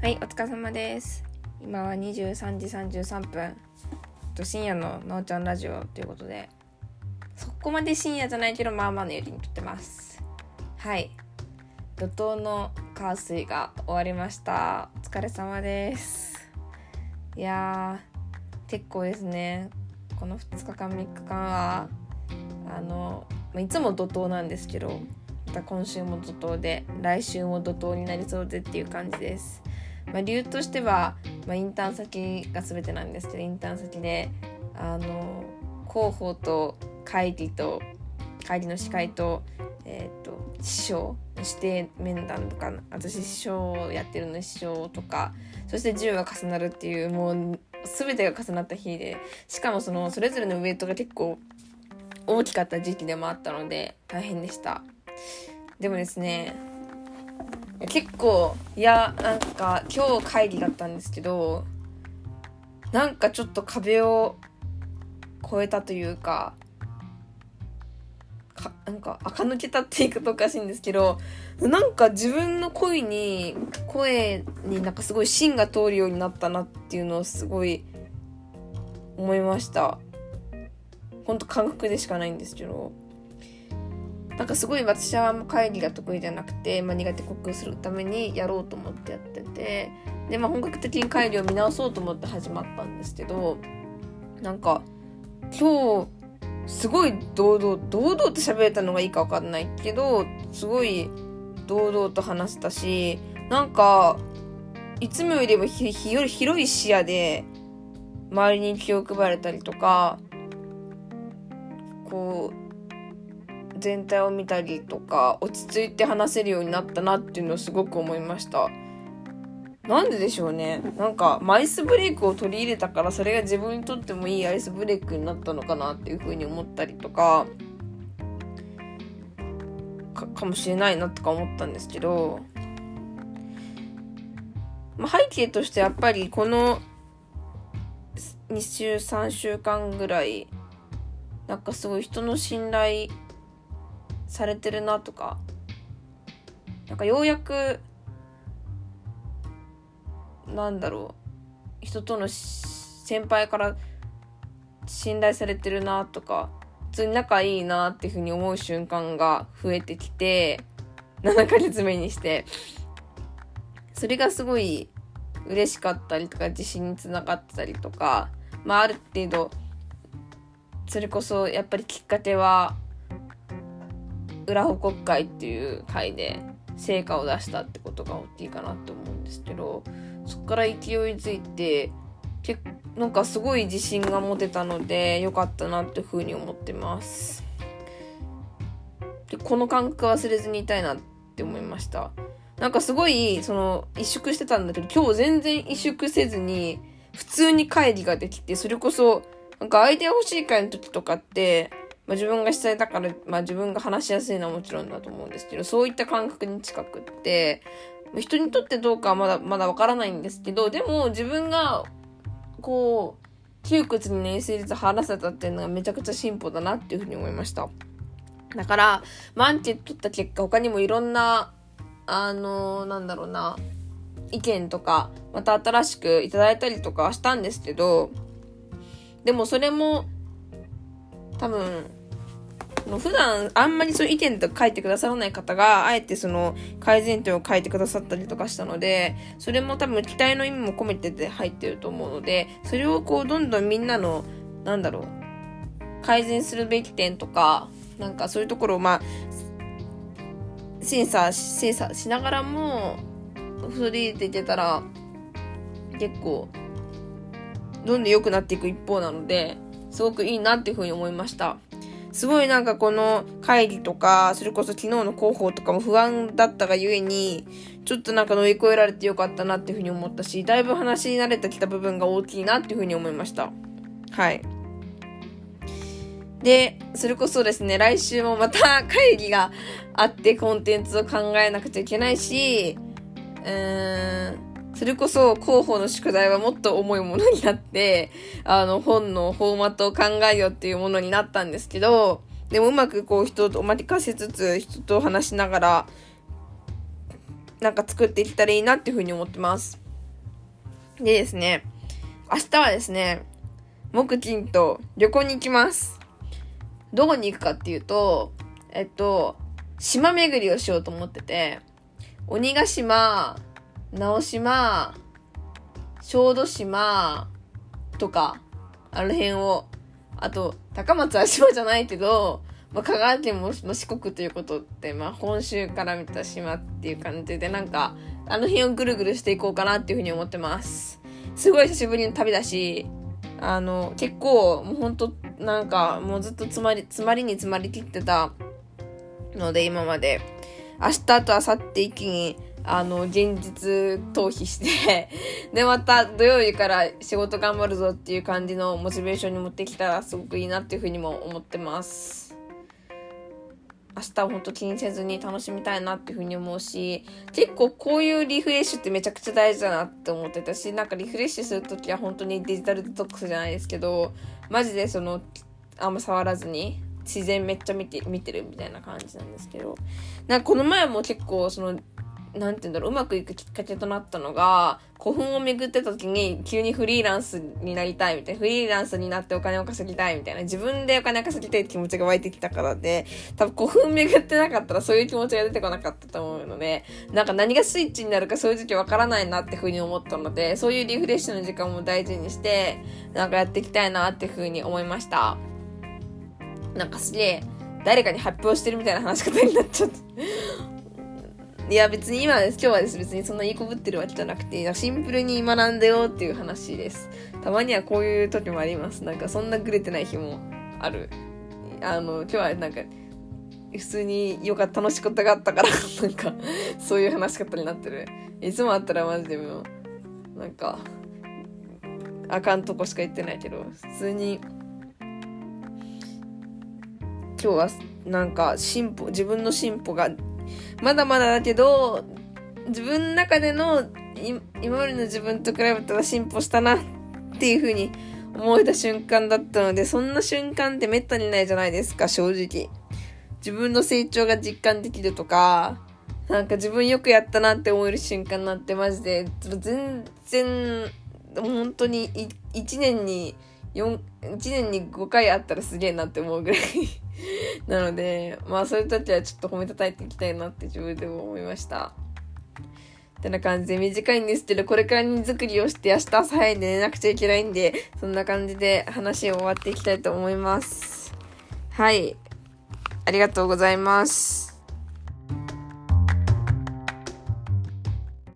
はい、お疲れ様です。今は23時33分。と深夜のなおちゃんラジオということで、そこまで深夜じゃないけど、まあまあのよりに撮ってます。はい。怒涛の火水が終わりました。お疲れ様です。いやー、結構ですね。この2日間3日間は、あの、まあいつも怒涛なんですけど、また今週も怒涛で、来週も怒涛になりそうでっていう感じです。まあ、理由としては、まあ、インターン先が全てなんですけどインターン先であの広報と会議と会議の司会と,、えー、と師匠指定面談とか私師匠をやってるの師匠とかそして10が重なるっていうもう全てが重なった日でしかもそのそれぞれのウエイトが結構大きかった時期でもあったので大変でした。でもですね結構いやなんか今日会議だったんですけどなんかちょっと壁を越えたというかかなんか垢抜けたって言い方おかしいんですけどなんか自分の声に声になんかすごい芯が通るようになったなっていうのをすごい思いました。ほんと感覚でしかないんですけど。なんかすごい私は会議が得意じゃなくて、まあ、苦手克服するためにやろうと思ってやっててで、まあ、本格的に会議を見直そうと思って始まったんですけどなんか今日すごい堂々堂々と喋れたのがいいか分かんないけどすごい堂々と話せたしなんかいつもよりもひひ広い視野で周りに気を配れたりとかこう全体を見たりとか落ち着いて話せるようになったなっていうのをすごく思いました。なんででしょうね。なんかアイスブレイクを取り入れたからそれが自分にとってもいいアイスブレイクになったのかなっていうふうに思ったりとかかかもしれないなとか思ったんですけど、まあ、背景としてやっぱりこの2週3週間ぐらいなんかすごい人の信頼されてるなとかなんかようやくなんだろう人との先輩から信頼されてるなとか普通に仲いいなっていうふうに思う瞬間が増えてきて7ヶ月目にしてそれがすごい嬉しかったりとか自信につながったりとかまあある程度それこそやっぱりきっかけは裏報告会っていう会で成果を出したってことが大きいかなって思うんですけどそこから勢いづいて結なんかすごい自信が持てたので良かったなっていうふうに思ってます。でこの感覚忘れずにいたいなって思いました。なんかすごいその萎縮してたんだけど今日全然萎縮せずに普通に会議ができてそれこそなんかアイデア欲しい会の時とかってまあ、自分が主催だから、まあ、自分が話しやすいのはもちろんだと思うんですけどそういった感覚に近くって人にとってどうかはまだまだわからないんですけどでも自分がこう窮屈にね SNS 話せたっていうのがめちゃくちゃ進歩だなっていうふうに思いました。だからまあ、アンケート取った結果他にもいろんなあのー、なんだろうな意見とかまた新しくいただいたりとかはしたんですけどでもそれも多分普段あんまりそういう意見とか書いてくださらない方があえてその改善点を書いてくださったりとかしたのでそれも多分期待の意味も込めてて入ってると思うのでそれをこうどんどんみんなのなんだろう改善するべき点とかなんかそういうところをまあ精査精査しながらも取り入れていけたら結構どんどん良くなっていく一方なのですごくいいなっていうふうに思いました。すごいなんかこの会議とか、それこそ昨日の広報とかも不安だったがゆえに、ちょっとなんか乗り越えられてよかったなっていうふうに思ったし、だいぶ話に慣れてきた部分が大きいなっていうふうに思いました。はい。で、それこそですね、来週もまた会議があってコンテンツを考えなくちゃいけないし、うーん、それこそ広報の宿題はもっと重いものになって、あの本のフォーマットを考えようっていうものになったんですけど、でもうまくこう人とおまりかせつつ人と話しながら、なんか作っていったらいいなっていうふうに思ってます。でですね、明日はですね、木金と旅行に行きます。どこに行くかっていうと、えっと、島巡りをしようと思ってて、鬼ヶ島、直島、小豆島とか、あの辺を、あと、高松は島じゃないけど、まあ、香川県も四国ということって、まあ、本州から見た島っていう感じで、なんか、あの辺をぐるぐるしていこうかなっていうふうに思ってます。すごい久しぶりの旅だし、あの、結構、もうほんと、なんか、もうずっと詰まり、詰まりに詰まりきってたので、今まで。明日と明後日一気に、あの、現実逃避して で、また土曜日から仕事頑張るぞっていう感じのモチベーションに持ってきたらすごくいいなっていうふうにも思ってます。明日は本当気にせずに楽しみたいなっていうふうに思うし、結構こういうリフレッシュってめちゃくちゃ大事だなって思ってたし、なんかリフレッシュするときは本当にデジタルデトックスじゃないですけど、マジでその、あんま触らずに、自然めっちゃ見て、見てるみたいな感じなんですけど、なんかこの前も結構その、なんて言うんだろう、うまくいくきっかけとなったのが、古墳を巡ってた時に急にフリーランスになりたいみたいな、フリーランスになってお金を稼ぎたいみたいな、自分でお金を稼ぎたいって気持ちが湧いてきたからで、多分古墳巡ってなかったらそういう気持ちが出てこなかったと思うので、なんか何がスイッチになるかそういう時期わからないなってふうに思ったので、そういうリフレッシュの時間も大事にして、なんかやっていきたいなっていうふうに思いました。なんかすげえ、誰かに発表してるみたいな話し方になっちゃっていや別に今今日はです別にそんないいこぶってるわけじゃなくてシンプルに学んでよっていう話です。たまにはこういう時もあります。なんかそんなグレてない日もある。あの今日はなんか普通によかった楽しいことがあったから なんかそういう話し方になってる。いつもあったらマジでもうなんかあかんとこしか言ってないけど普通に今日はなんか進歩自分の進歩がまだまだだけど、自分の中での今までの自分と比べたら進歩したなっていう風に思えた瞬間だったので、そんな瞬間ってめったにないじゃないですか、正直。自分の成長が実感できるとか、なんか自分よくやったなって思える瞬間なんてマジで、全然、本当に1年に4、1年に5回あったらすげえなって思うぐらい なので、まあそういう時はちょっと褒めたたいていきたいなって自分でも思いました。ってな感じで短いんですけど、これから荷造りをして明日朝早いんで寝なくちゃいけないんで、そんな感じで話を終わっていきたいと思います。はい。ありがとうございます。